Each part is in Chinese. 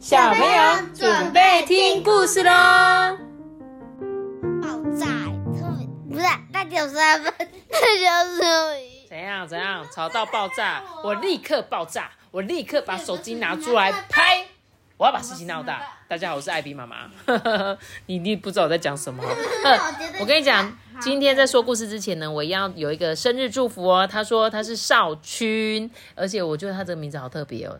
小朋友准备听故事喽！爆炸，不是那九十二分，那就是怎样怎样吵到爆炸，我立刻爆炸，我立刻把手机拿出来拍，我要把事情闹大。大家好，我是艾比妈妈。你你不知道我在讲什么？我跟你讲，今天在说故事之前呢，我要有一个生日祝福哦。他说他是少君，而且我觉得他这个名字好特别哦。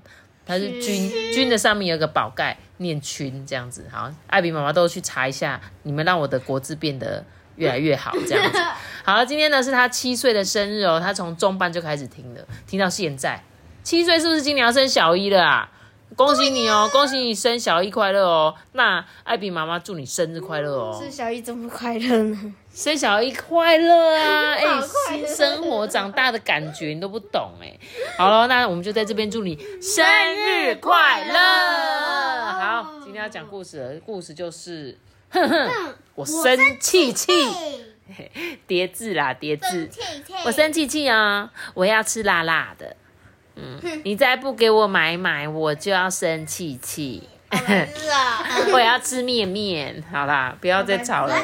他是君，君的上面有个宝盖，念君这样子。好，艾比妈妈都去查一下，你们让我的国字变得越来越好，这样子。好，今天呢是他七岁的生日哦，他从中班就开始听了，听到现在。七岁是不是今年要升小一了啊？恭喜你哦，恭喜你生小一快乐哦。那艾比妈妈祝你生日快乐哦。是小一怎么快乐呢？生小一快乐啊！哎，新生活长大的感觉你都不懂哎。好了，那我们就在这边祝你生日快乐。好，今天要讲故事了，故事就是 哼哼，我生气气，叠字啦，叠字，我生气气啊，我要吃辣辣的。嗯，你再不给我买买，我就要生气气。我要吃面面。好啦，不要再吵了。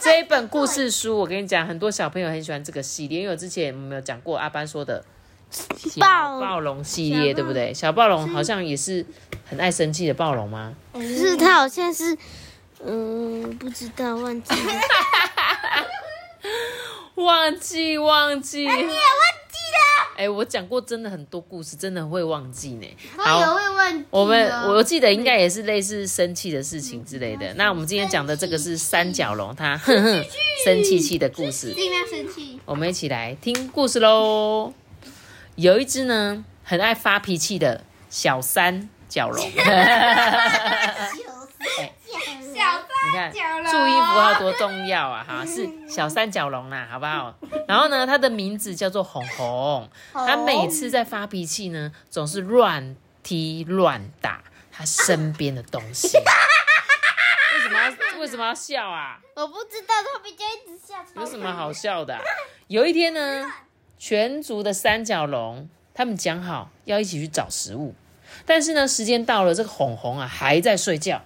这一本故事书，我跟你讲，很多小朋友很喜欢这个系列，因为我之前我们有讲过阿班说的小暴龙系列，对不对？小暴龙好像也是很爱生气的暴龙吗？不是，他好像是，嗯，不知道，忘记了，忘 记忘记。你哎，我讲过真的很多故事，真的会忘记呢。他也会忘记。我们我记得应该也是类似生气的事情之类的。那我们今天讲的这个是三角龙，它哼哼生气气的故事。尽量生气。我们一起来听故事喽。有一只呢，很爱发脾气的小三角龙。你看，注意符号多重要啊！哈，是小三角龙啦，好不好？然后呢，它的名字叫做红红。它每次在发脾气呢，总是乱踢乱打它身边的东西。为什么要为什么要笑啊？我不知道，它比较一直笑。有什么好笑的？有一天呢，全族的三角龙他们讲好要一起去找食物，但是呢，时间到了，这个红红啊还在睡觉。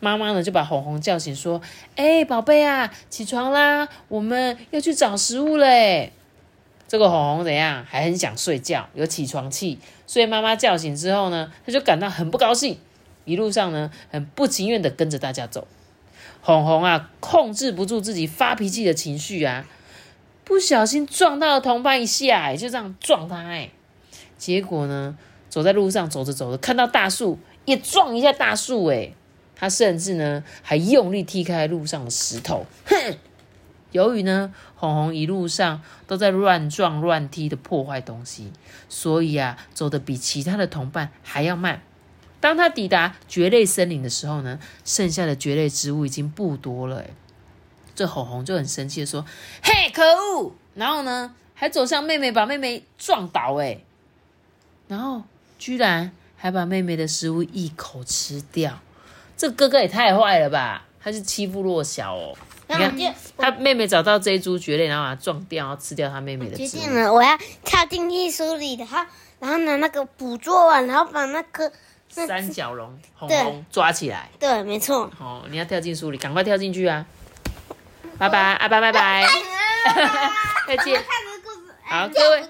妈妈呢就把红红叫醒，说：“哎，宝贝啊，起床啦，我们要去找食物嘞。”这个红红怎样？还很想睡觉，有起床气，所以妈妈叫醒之后呢，他就感到很不高兴，一路上呢很不情愿的跟着大家走。红红啊，控制不住自己发脾气的情绪啊，不小心撞到了同伴一下，就这样撞他，哎，结果呢，走在路上走着走着，看到大树，也撞一下大树，哎。他甚至呢，还用力踢开路上的石头。哼！由于呢，红红一路上都在乱撞乱踢的破坏东西，所以啊，走的比其他的同伴还要慢。当他抵达蕨类森林的时候呢，剩下的蕨类植物已经不多了。这红红就很生气的说：“嘿，可恶！”然后呢，还走向妹妹，把妹妹撞倒。哎，然后居然还把妹妹的食物一口吃掉。这哥哥也太坏了吧！他是欺负弱小哦。你看，他妹妹找到这一株蕨类，然后把它撞掉，然后吃掉他妹妹的。决定了，我要跳进艺术里，然后然后拿那个捕捉网，然后把那个三角龙红红抓起来。对，没错。哦，你要跳进书里，赶快跳进去啊！拜拜，阿爸，拜拜，再见。好，各位，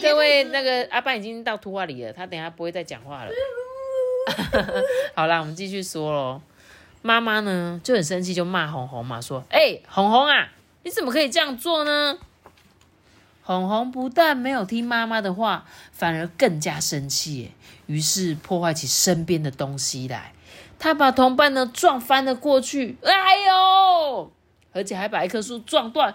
各位，那个阿爸已经到图画里了，他等下不会再讲话了。好啦，我们继续说喽。妈妈呢就很生气，就骂红红嘛，说：“哎，红红啊，你怎么可以这样做呢？”红红不但没有听妈妈的话，反而更加生气，于是破坏起身边的东西来。他把同伴呢撞翻了过去，哎呦！而且还把一棵树撞断，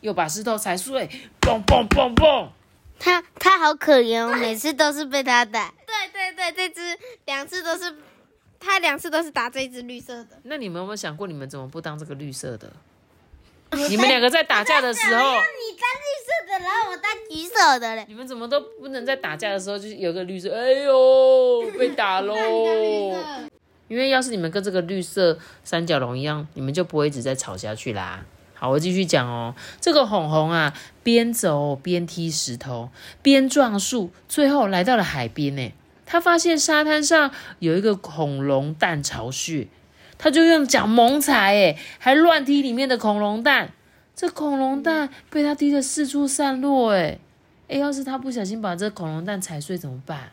又把石头踩碎，嘣嘣嘣嘣。他他好可怜哦，每次都是被他打。这只两次都是，他两次都是打这只绿色的。那你们有没有想过，你们怎么不当这个绿色的？你们两个在打架的时候，你当绿色的，然后我当橘色的嘞。你们怎么都不能在打架的时候，就是有个绿色？哎呦，被打喽！因为要是你们跟这个绿色三角龙一样，你们就不会一直在吵下去啦。好，我继续讲哦。这个红红啊，边走边踢石头，边撞树，最后来到了海边呢。他发现沙滩上有一个恐龙蛋巢穴，他就用脚猛踩，哎，还乱踢里面的恐龙蛋。这恐龙蛋被他踢得四处散落，哎，哎，要是他不小心把这恐龙蛋踩碎怎么办？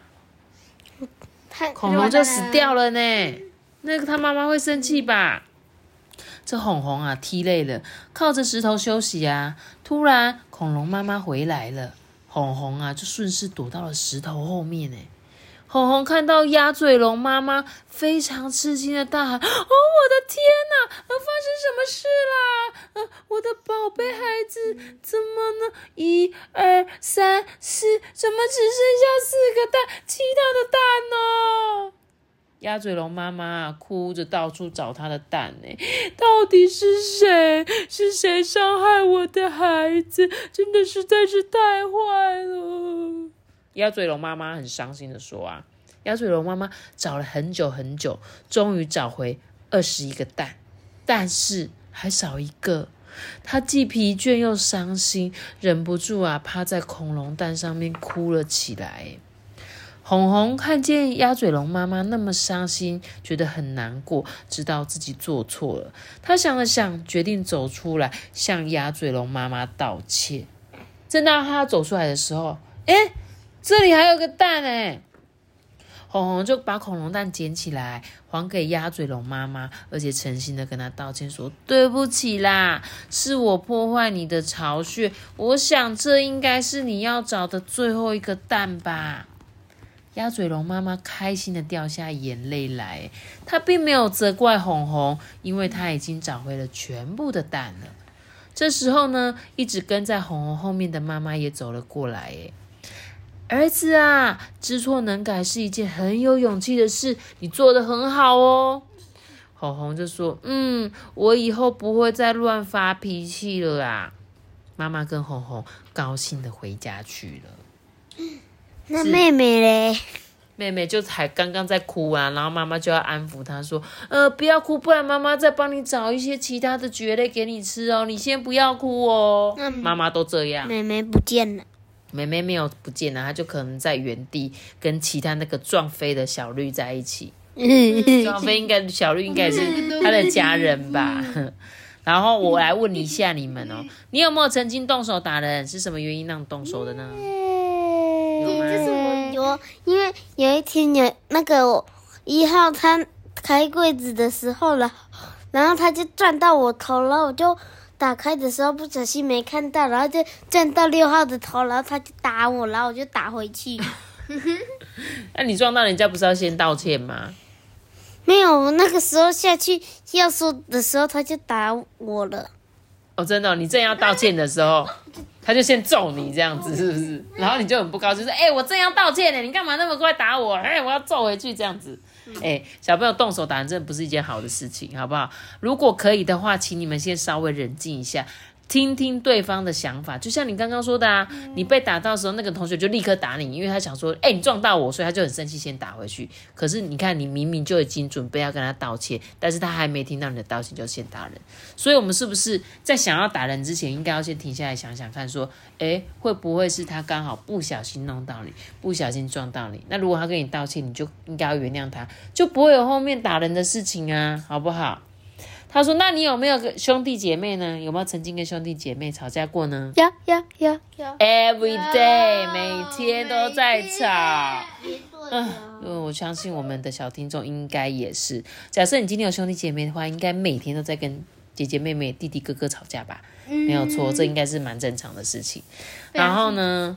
恐龙就死掉了呢。那个他妈妈会生气吧？这红红啊，踢累了，靠着石头休息啊。突然，恐龙妈妈回来了，红红啊，就顺势躲到了石头后面呢。红红看到鸭嘴龙妈妈，非常吃惊的大喊：“哦，我的天哪！发生什么事啦？我的宝贝孩子怎么呢？一二三四，怎么只剩下四个蛋？其他的蛋呢？”鸭嘴龙妈妈哭着到处找它的蛋呢，到底是谁？是谁伤害我的孩子？真的实在是太坏了。鸭嘴龙妈妈很伤心的说：“啊，鸭嘴龙妈妈找了很久很久，终于找回二十一个蛋，但是还少一个。她既疲倦又伤心，忍不住啊，趴在恐龙蛋上面哭了起来。红红看见鸭嘴龙妈妈那么伤心，觉得很难过，知道自己做错了。他想了想，决定走出来向鸭嘴龙妈妈道歉。正当他走出来的时候，哎！这里还有个蛋哎，红红就把恐龙蛋捡起来还给鸭嘴龙妈妈，而且诚心的跟他道歉说：“对不起啦，是我破坏你的巢穴。我想这应该是你要找的最后一个蛋吧。”鸭嘴龙妈妈开心的掉下眼泪来，她并没有责怪红红，因为她已经找回了全部的蛋了。这时候呢，一直跟在红红后面的妈妈也走了过来，哎。儿子啊，知错能改是一件很有勇气的事，你做的很好哦。红红就说：“嗯，我以后不会再乱发脾气了啦。”妈妈跟红红高兴的回家去了。那妹妹嘞？妹妹就才刚刚在哭啊，然后妈妈就要安抚她说：“呃，不要哭，不然妈妈再帮你找一些其他的蕨类给你吃哦。你先不要哭哦。”妈妈都这样。妹妹不见了。妹妹没有不见了，她就可能在原地跟其他那个撞飞的小绿在一起。撞飞应该小绿应该是他的家人吧。然后我来问一下你们哦，你有没有曾经动手打人？是什么原因让动手的呢？就是我有，因为有一天有那个一号他开柜子的时候了，然后他就撞到我头了，我就。打开的时候不小心没看到，然后就撞到六号的头，然后他就打我，然后我就打回去。那你撞到人家不是要先道歉吗？没有，我那个时候下去要说的时候他就打我了。哦，真的，你正要道歉的时候，他就先揍你这样子，是不是？然后你就很不高兴，说：“哎，我正要道歉呢，你干嘛那么快打我？哎，我要揍回去这样子。”哎，小朋友动手打人真的不是一件好的事情，好不好？如果可以的话，请你们先稍微冷静一下。听听对方的想法，就像你刚刚说的啊，你被打到的时候，那个同学就立刻打你，因为他想说，哎，你撞到我，所以他就很生气，先打回去。可是你看，你明明就已经准备要跟他道歉，但是他还没听到你的道歉就先打人。所以，我们是不是在想要打人之前，应该要先停下来想想看，说，哎，会不会是他刚好不小心弄到你，不小心撞到你？那如果他跟你道歉，你就应该要原谅他，就不会有后面打人的事情啊，好不好？他说：“那你有没有个兄弟姐妹呢？有没有曾经跟兄弟姐妹吵架过呢？”有有有有，Every day，每天都在吵。嗯，因为我相信我们的小听众应该也是。假设你今天有兄弟姐妹的话，应该每天都在跟姐姐妹妹、弟弟哥哥吵架吧？没有错，这应该是蛮正常的事情。然后呢，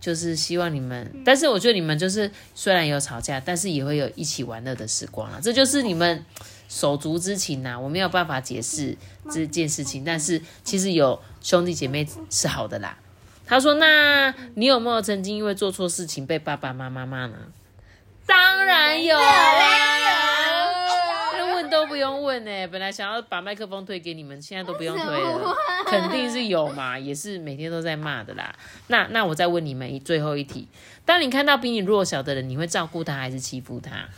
就是希望你们，但是我觉得你们就是虽然有吵架，但是也会有一起玩乐的时光啊。这就是你们。手足之情呐，我没有办法解释这件事情，但是其实有兄弟姐妹是好的啦。他说：“那你有没有曾经因为做错事情被爸爸妈妈骂呢？”当然有啊，用问呢。本来想要把麦克风推给你们，现在都不用推了，肯定是有嘛，也是每天都在骂的啦。那那我再问你们一最后一题：当你看到比你弱小的人，你会照顾他还是欺负他？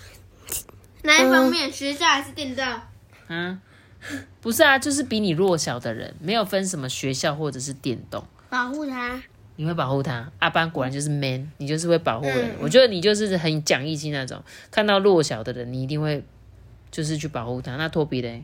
哪一方面？学校还是电动？啊，不是啊，就是比你弱小的人，没有分什么学校或者是电动。保护他。你会保护他。阿班果然就是 man，你就是会保护人。我觉得你就是很讲义气那种，看到弱小的人，你一定会就是去保护他。那托比嘞？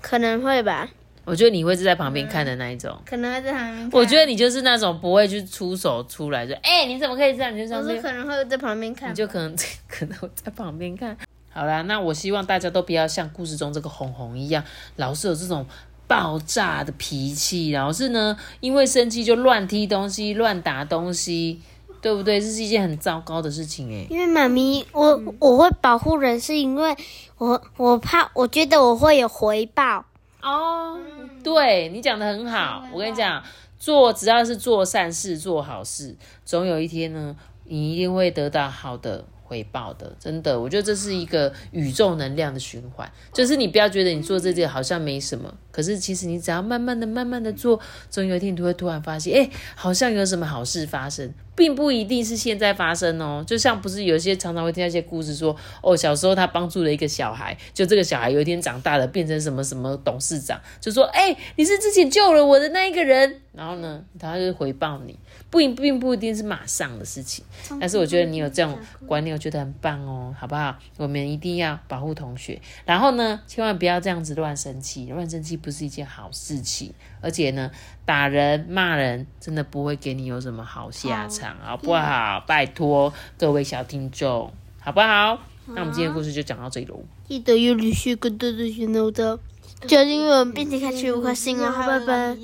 可能会吧。我觉得你会是在旁边看的那一种。可能会在旁边。我觉得你就是那种不会去出手出来，说哎、你怎么可以这样？你就这样子，我是可能会在旁边看你。就可能 可能会在旁边看。好啦，那我希望大家都不要像故事中这个红红一样，老是有这种爆炸的脾气，然后是呢，因为生气就乱踢东西、乱打东西，对不对？这是一件很糟糕的事情哎。因为妈咪，我我会保护人，是因为我我怕，我觉得我会有回报。哦，对你讲的很好，我跟你讲，做只要是做善事、做好事，总有一天呢，你一定会得到好的回报的。真的，我觉得这是一个宇宙能量的循环，就是你不要觉得你做这件好像没什么，可是其实你只要慢慢的、慢慢的做，总有一天你会突然发现，哎，好像有什么好事发生。并不一定是现在发生哦，就像不是有些常常会听到一些故事说，哦，小时候他帮助了一个小孩，就这个小孩有一天长大了变成什么什么董事长，就说，哎、你是之前救了我的那一个人，然后呢，他就回报你，不一并不一定是马上的事情，但是我觉得你有这种观念，我觉得很棒哦，好不好？我们一定要保护同学，然后呢，千万不要这样子乱生气，乱生气不是一件好事情，而且呢，打人骂人真的不会给你有什么好下场，好不好？拜托各位小听众，好不好？那我们今天的故事就讲到这里喽。记得有旅序跟豆豆选豆的，就因为我们并且开启五颗星哦，拜拜。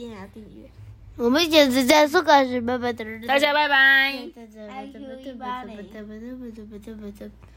我们简直在说开始，拜拜。大家拜拜。拜拜。